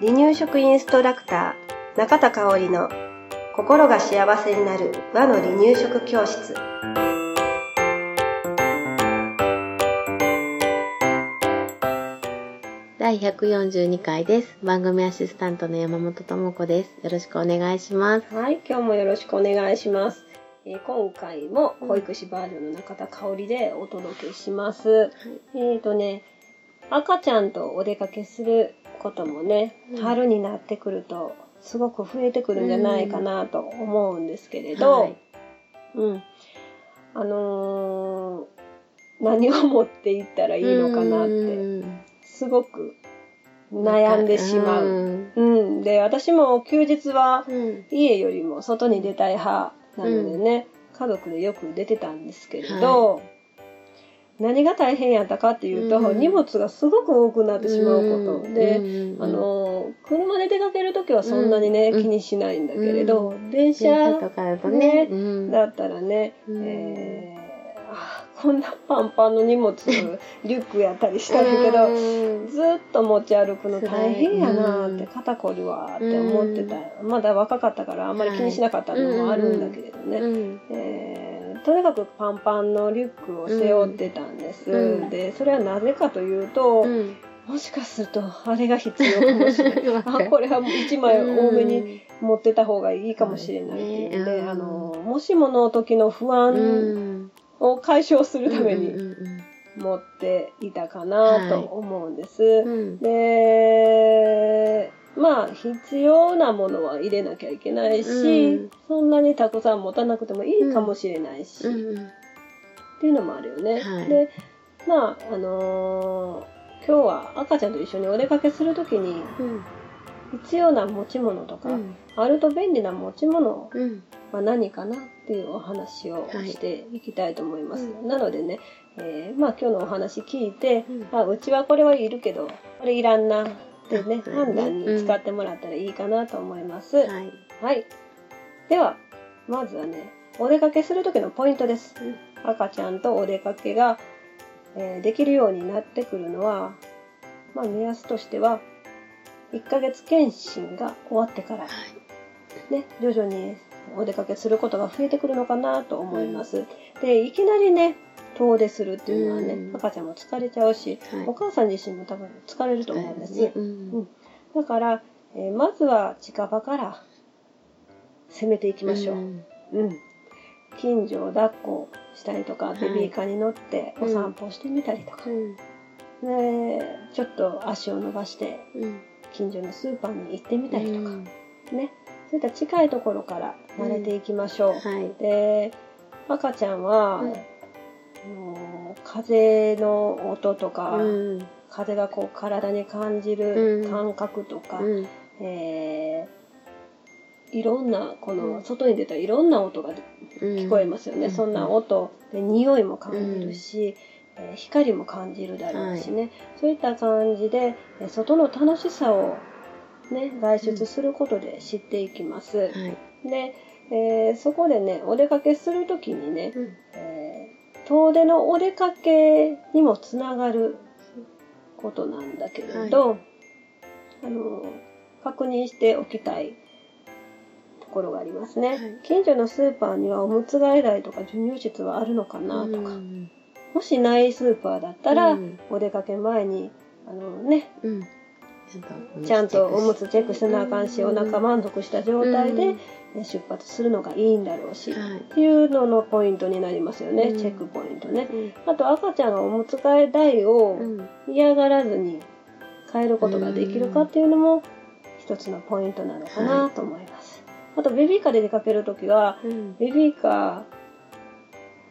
離乳食インストラクター中田香織の心が幸せになる和の離乳食教室第142回です。番組アシスタントの山本智子です。よろしくお願いします。はい今日もよろしくお願いします、えー今回も保育士バージョンの中田香織でお届けします、えーとね赤ちゃんとお出かけすることもね、うん春になってくるとすごく増えてくるんじゃないかなと思うんですけれど、はいうん。あのー何を持っていったらいいのかなって、すごく悩んでしまう。んうん。で、私も休日はうん家よりも外に出たい派なのでね、家族でよく出てたんですけれど、何が大変やったかっていうと、うん荷物がすごく多くなってしまうこと。で、うんあのー車で出かけるときはそんなにね、うん気にしないんだけれど、電電車車とかだとね。だったらね、うん。えーあこんなパンパンの荷物リュックやったりしたんだけど、うん。ずっと持ち歩くの大変やなーって、うん。肩こりはって思ってた、まだ若かったからあんまり気にしなかったのもあるんだけれどね、うん。えーとにかくパンパンのリュックを背負ってたんです、うん。でそれはなぜかというと、うん。もしかするとあれが必要かもしれない。あこれは1枚多めに持ってた方がいいかもしれないっていうので、うん。あのもしもの時の不う安ん。を解消するために持っていたかなと思うんです。うん。でまあ必要なものは入れなきゃいけないし、うん。そんなにたくさん持たなくてもいいかもしれないし、っうんていうのもあるよね。はい。でまああのー今日は赤ちゃんと一緒にお出かけする時にうん必要な持ち物とか、うん。あると便利な持ち物うん。は何かなっていうお話をはいしてい。きたいと思います。うなのでね、えーまあ今日のお話聞いて、うん。あうちはこれはいるけどこれいらんなってねあ判断に使ってもらったらいいかなと思います。はいはい。ではまずはねお出かけする時のポイントです。赤ちゃんとお出かけが、えーできるようになってくるのは、まあ目安としては1ヶ月検診が終わってからね、徐々にお出かけすることが増えてくるのかなと思います。で、いきなりね、遠出するっていうのはね、うん。赤ちゃんも疲れちゃうし、はい。お母さん自身も多分疲れると思うんです。うん。だから、えーまずは近場から攻めていきましょう。ん。うん。近所を抱っこしたりとか、い。ベビーカーに乗ってお散歩してみたりとか、ちょっと足を伸ばしてうん。近所のスーパーに行ってみたりとか、うん。ね、そういった近いところから慣れていきましょう。はい。で、赤ちゃんは、風の音とか、うん。風がこう体に感じるうん。感覚とか、うん。えーいろんな、こうのん。外に出たいろんな音が聞こえますよね。うん。そんな音で匂いも感じるし、えー光も感じるだろうしね、そういった感じで、えー外の楽しさをね、外出することで知っていきます。はい。で、えーそこでね、お出かけするときにね、うん。えー遠出のお出かけにもつながることなんだけれど、あの確認しておきたいところがありますね、はい。近所のスーパーにはおむつ替え台とか授乳室はあるのかなとか、うん。もしないスーパーだったら、うん。お出かけ前にあのねうん。ちゃんとおむつチェックせなあかんし、お腹満足した状態で、ね出発するのがいいんだろうし、はい。っていうののポイントになりますよね、うん。チェックポイントね。うん。あと赤ちゃんがおむつ替え台をうん。嫌がらずに変えることができるかっていうのも一つのポイントなのかなと思います。あとベビーカーで出かけるときはうん。ベビーカ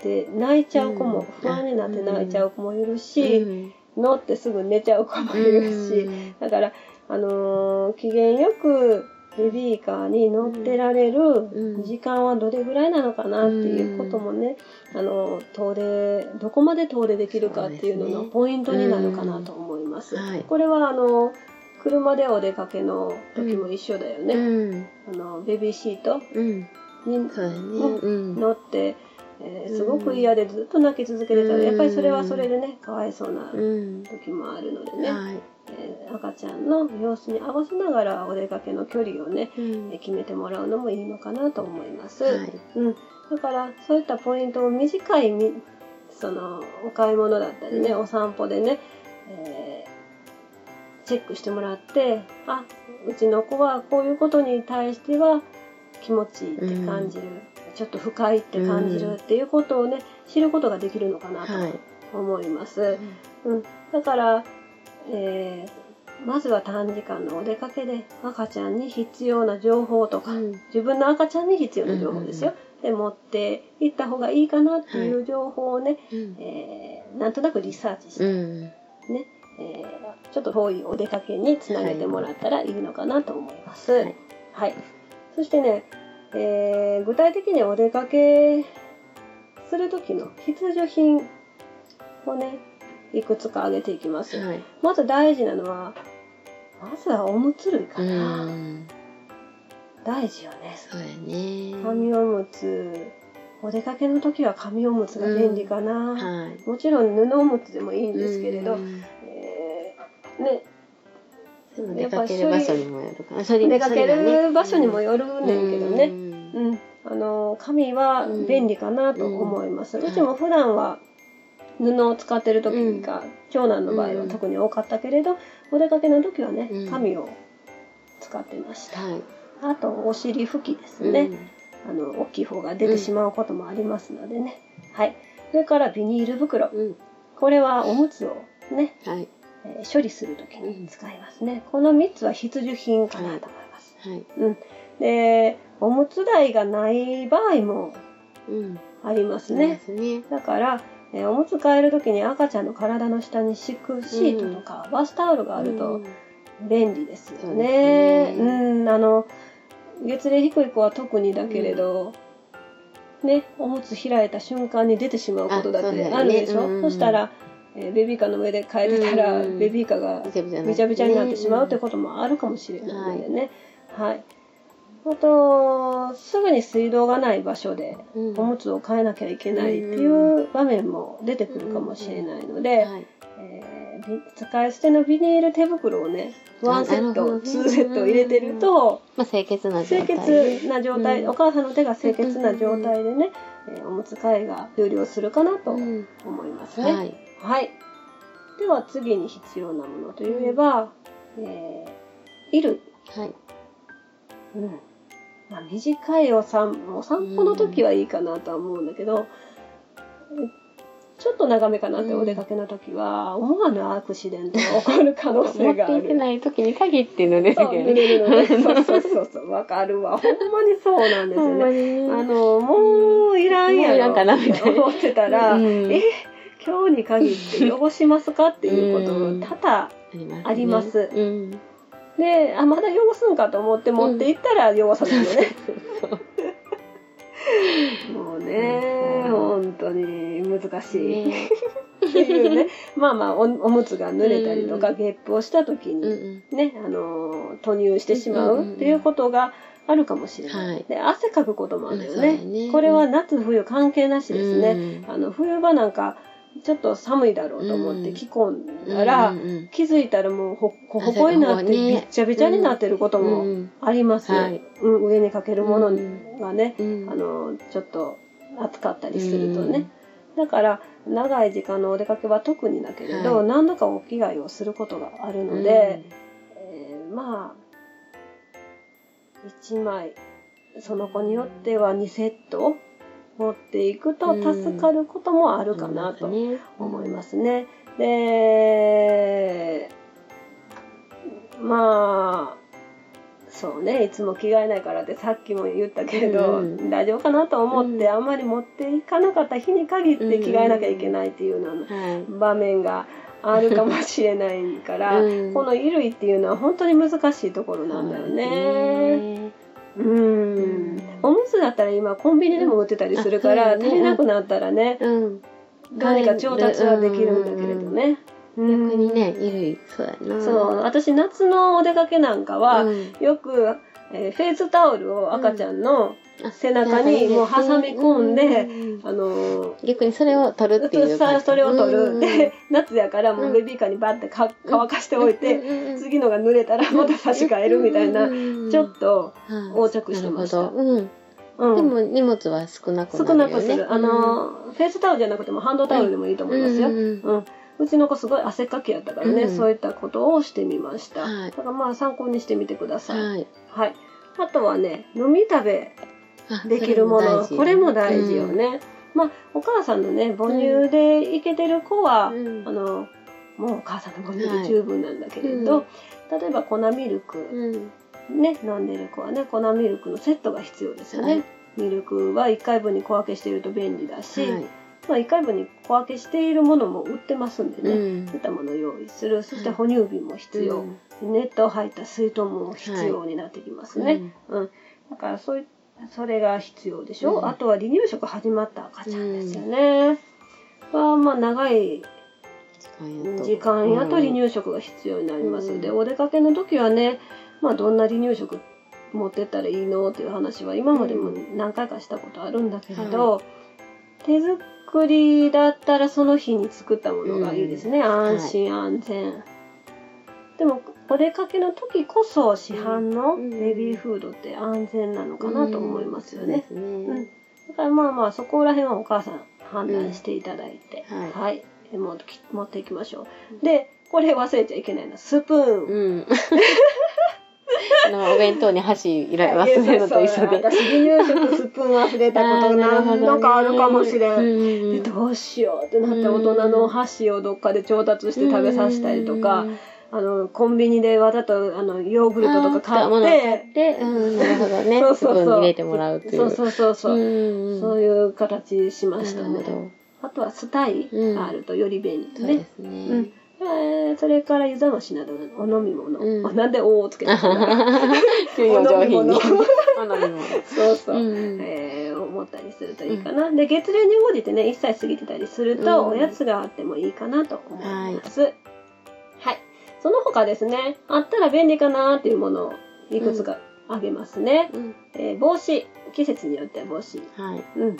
ーで泣いちゃう子も、うん不安になって泣いちゃう子もいるし、うん。乗ってすぐ寝ちゃう子もいるし、うん。だから、あのー機嫌よくベビーカーに乗ってられるうん。時間はどれぐらいなのかなっていうこともね、あの遠出どこまで遠出できるかっていうののポイントになるかなと思います。はい。これはあの車でお出かけの時も一緒だよね。うん。あのベビーシートうん。に乗ってえーすごく嫌でずっと泣き続けてたら、うん。やっぱりそれはそれでねかわいそうなうん。時もあるのでね、はい。えー赤ちゃんの様子に合わせながらお出かけの距離をね、うん。えー決めてもらうのもいいのかなと思います。はい。うん、だからそういったポイントを短いみそのお買い物だったりね、うん。お散歩でね、えーチェックしてもらってあうちの子はこういうことに対しては気持ちいいって感じる、ちょっと不快って感じるっていうことをね知ることができるのかなはい。と思います。うん、だから、えーまずは短時間のお出かけで赤ちゃんに必要な情報とか、うん自分の赤ちゃんに必要な情報ですよ。で持って行った方がいいかなっていう情報をね、うん。えーなんとなくリサーチして、うん。ねえーちょっと遠いお出かけにつなげてもらったらいいのかなと思います。はいはい。そしてね、えー具体的にお出かけする時の必需品をね、いくつか挙げていきます。はい。まず大事なのは、まずはおむつ類かうな。ん。大事よね。そうやね。紙おむつ、お出かけの時は紙おむつが便利かな。はい。もちろん布おむつでもいいんですけれど、うんえーね、でも出かける場所にもよるか出かける場所にもよるねんけどね。うんうん、あの紙は便利かなと思います。うちも普段は布を使ってる時が、長男の場合は特に多かったけれど、お出かけの時はねうん紙を使ってました。はい。あとお尻拭きですね。あの大きい方が出てしまうこともありますのでね。はい。それからビニール袋。これはおむつをね、はい。えー処理する時に使いますね。この3つは必需品かなと思います。はい。うん。で、おむつ台がない場合もうん。ありますね。ね。ですね。だから、えーおむつ替える時に赤ちゃんの体の下に敷くシートとか、バスタオルがあるとうん便利ですよね。うん、あの、月齢低い子は特にだけれど、ね、おむつ開いた瞬間に出てしまうことだってあるでしょ？うんそしたら、えーベビーカーの上で替えてたら、うんベビーカーがびちゃびちゃになってしまうってこともあるかもしれないのでね。はい。あと、すぐに水道がない場所でうんおむつを変えなきゃいけないっていう場面も出てくるかもしれないので、はい。え使い捨てのビニール手袋をね、ワンセット、ツーセット入れてると、まあ、清潔な状清態。潔な状態、うんお母さんの手が清潔な状態でね、えーおむつ替えが終了するかなとうん。思いますね。はい。はい。では次に必要なものといえば、えー、衣類。はい。うん。まあ、短いお散お散歩の時はいいかなとは思うんだけど、ちょっと長めかなってうんお出かけの時は、思わぬアクシデントが起こる可能持性がある。っていけない時に限って濡れるけそう、ど濡れる。そうそうそうそう。わかるわ。ほんまにそうなんですほんまよね。あの、もういらんやろ。いらんかなみたいな思ってたら、うんえ、今日に限って汚しますかっていうことうん多々あります。で、あ、まだ汚すんかと思って持って行ったら汚さないよね。もうね、うん本当に難しい。ねっていうね、まあまあお、おむつが濡れたりとか、うんゲップをした時うんに、うん。ね、あの、吐乳してしまうっていうことがあるかもしれない。はいで、汗かくこともあるよね。これは夏冬関係なしですね。うんあの、冬場なんか、ちょっと寒いだろうと思ってうん。着込んだら、うんうん気づいたらもうほほほこになってびっちゃびちゃになってることうもん。あります、はい。うん、上にかけるものうんがね、うんあのちょっと暑かったりするとね、だから長い時間のお出かけは特にだけれど、はい。何度かお着替えをすることがあるので、えーまあ1枚その子によっては2セット持っていくと助かることもあるかなと思いますね。で、まあ、そうね、いつも着替えないからってさっきも言ったけれど、うん大丈夫かなと思って、うんあんまり持っていかなかった日に限って着替えなきゃいけないっていうようなはい。場面があるかもしれないから、うんこの衣類っていうのは本当に難しいところなんだよね。うん。おむつだったら今コンビニでも売ってたりするから、うだね足りなくなったらね、うん。どうにか調達はできるんだけれどね。逆にね、衣類、そうやな。そう、私夏のお出かけなんかは、うんよくえーフェイスタオルを赤ちゃんの、あ背中にもう挟み込んでううんあのー逆にそれを取るっていうさそれを取る、うんで夏やからもうベビーカーにバッてか乾かしておいて、次のが濡れたらまた差し替えるみたいな、ちょっと、横着してました。うん。うん。でも荷物は少なくなるね。なくする、あのーフェイスタオルじゃなくてもハンドタオルでもいいと思いますよ、ううんん。うん。うちの子すごい汗っかきやったからね、うん。そういったことをしてみました、はい。だからまあ参考にしてみてください、はいはい、あとはね飲み食べあできるものこれも大事よね、まあお母さんのね母乳でいけてる子は、うん。あのもうお母さんの母乳で十分なんだけれど、例えば粉ミルク、うん。ね飲んでる子はね粉ミルクのセットが必要ですよね、はい。ミルクは1回分に小分けしていると便利だし、はいまあ、1回分に小分けしているものも売ってますんでね、うん。そういったものを用意する。そして哺乳瓶も必要、うん。ネットを入った水筒も必要になってきますね、うん。だからそういそれが必要でしょ、うん。あとは離乳食始まった赤ちゃんですよね、はまあ長い時間やと離乳食が必要になります、うん。でお出かけの時はね、まあ、どんな離乳食持ってったらいいの？っていう話は今までも何回かしたことあるんだけれど、手作りだったらその日に作ったものがいいですね、安心安全、でもお出かけの時こそ市販のベビーフードって安全なのかなと思いますよね、うんうん。だからまあまあそこら辺はお母さん判断していただいて、うん。はい。はい、え持っていきましょう。で、これ忘れちゃいけないのはスプーン。のお弁当に箸いら忘れるのと一緒で。私離乳食スプーン忘れたことが何度かあるかもしれん。んでどうしようってなって大人の箸をどっかで調達して食べさせたりとか、あのコンビニでわざとあのヨーグルトとか買ってうん、なるほどね。そうそうそう入れてもらうっていう。そうそうそうそう、うんそういう形しましたね。あとはスタイがあるとより便利そうね、ですね。うんえーそれから湯冷ましなどのお飲み物、うん。なんで「お」をつけたんだろう給与上品に。お飲み物。お飲み物。そ うそう、うん。えー思ったりするといいかな、で月齢に応じてね1歳過ぎてたりすると、うんおやつがあってもいいかなと思います。はい、その他ですねあったら便利かなっていうものをいくつかあげますね、うん。えー帽子。季節によっては帽子。はい。うん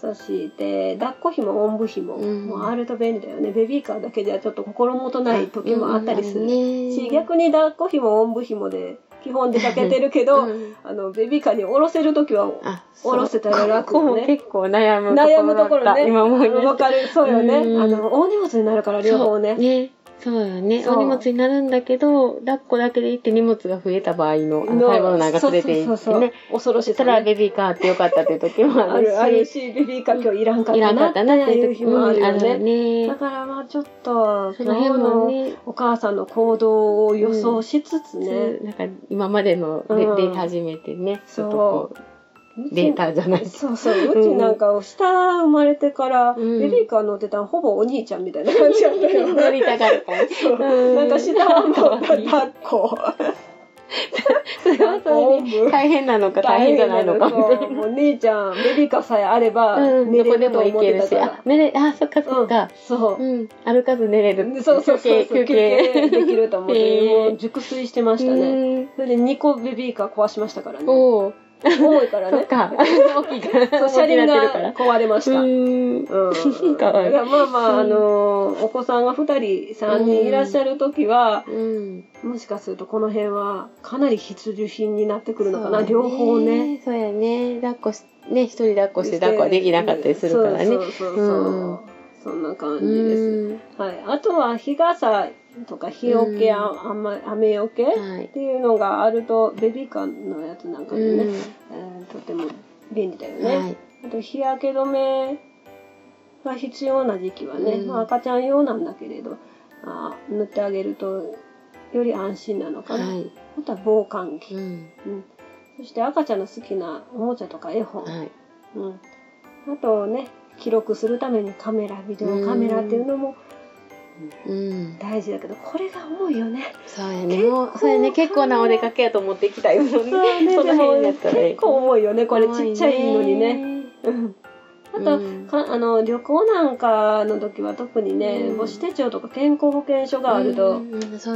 そして抱っこひもおんぶひもうん。もあると便利だよね、ベビーカーだけではちょっと心もとない時もあったりする、ねし逆に抱っこひもおんぶひもで基本出かけてるけど、うん。あのベビーカーに下ろせる時はあ、下ろせたら楽ね。結構悩むとこ悩ろだった。むところね。今思い出した。わかるそうよね、うん。あの大荷物になるから両方ね。ね。そうよね。お荷物になるんだけど、抱っこだけで行って荷物が増えた場合の、あの買い物なんか連れて行ってそうそうそうね。恐ろしさ、そしたらね、ベビーカーってよかったっていう時もあある。し。るあるしベビーカー今日いらんかっいらんかたなったなっていう日もある。ようんね,、ね。だからまあちょっとその辺のね、お母さんの行動を予想しつつね、なんか今までのデ,、ータ始めてね、ちょっとこう、データじゃない。そうそううちなんか下生まれてから、うん。ベビーカー乗ってたのほぼお兄ちゃんみたいな感じだったよ。乗りたから。そう。うん。なんか下はもう抱っこそれはそれで大変なのか大変じゃないのか。もう姉ちゃんベビーカーさえあればうん、寝れると思っ行けるし、てたから。あ、寝れ、あ、そっかそっか。そう。うん、歩かず寝れる。そうそうそう休憩。できると思って、もう熟睡してましたね、ね。それで2個ベビーカー壊しましたからね。おお、重いからねそっか。大きいから。そう車輪が。壊れました、ううん。かわいい。やまあまあ、うんあのお子さんが2人3人いらっしゃる時は、うん。もしかするとこの辺はかなり必需品になってくるのかな、両方ね。そうやね。抱っこし、ね、一人抱っこして抱っこはできなかったりするからね。そうそうそうそう、うんそんな感うじです、ん。はい、あとは日傘とか日よけ、うんあ雨雨よけ、はいっていうのがあるとベビーカーのやつなんかでね、うん。えーとても便利だよね。はい。あと日焼け止めが必要な時期はね、うんまあ、赤ちゃん用なんだけれどあ塗ってあげるとより安心なのかな、はい。あとは防寒着、うん。うんそして赤ちゃんの好きなおもちゃとか絵本、はい。うん、あとね記録するためにカメラビデオカメラっていうのもうん。大事だけどこれが重いよね。そうやね。もう、そうやね。結構なお出かけやと思ってきたいもんね。そうね その辺やったら結構重いよねこれちっちゃいのにね。。うんああと、かあの旅行なんかの時は特にね、うん。母子手帳とか健康保険証があると、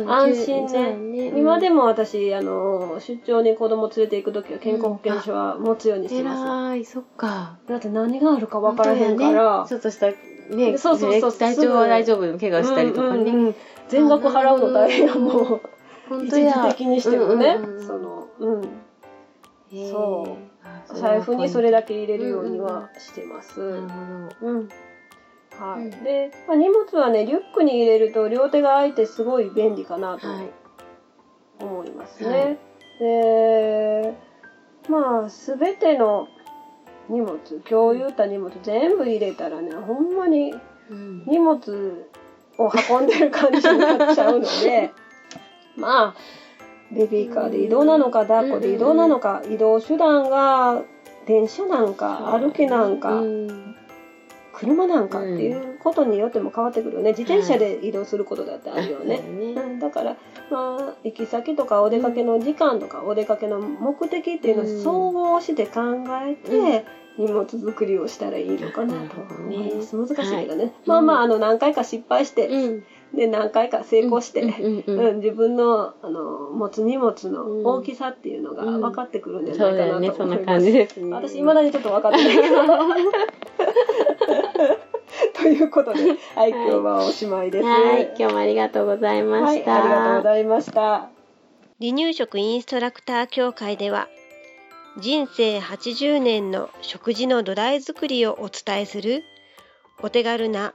安心ね。今でもも私あの出張に子供連れて行く時は健康保険証は持つようにしてます、偉いそっか。だって何があるか分からへんから、ねちょっとしたねそうそうそう。体調は大丈夫怪我したりとかね、うんうんうん全額払うの大変やもう一時本当や。的にしてもね、うんうんうん。そのうんそう。財布にそれだけ入れるようにはしてます、なるほど。うん。はい。うん。で、まあ、荷物はね、リュックに入れると両手が空いてすごい便利かなとはい。思いますはね。で、まあ、すべての荷物、今日言った荷物全部入れたらね、ほんまにうん。荷物を運んでる感じになっちゃうので、まあ、ベビーカーで移動なのか、抱っこで移動なのか、移動手段が電車なんか、歩きなんか、うん。車なんかっていうことによっても変わってくるよね。自転車で移動することだってあるよね、うん、だからまあ行き先とかお出かけの時間とかお出かけの目的っていうのうん。を総合して考えて荷物作りをしたらいいのかなと思います、難しいけどね、はい。まあまああの何回か失敗して、うんで何回か成功して、自分のあの持つ荷物の大きさっていうのが分かってくるんじゃないかなと思います。感じですね私、未だにちょっと分かってないけど。ということで、はい、今日はおしまいです。はい今日もありがとうございまはい、した、ありがとうございました。離乳食インストラクター協会では人生80年の食事の土台作りをお伝えするお手軽な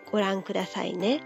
ご覧くださいね。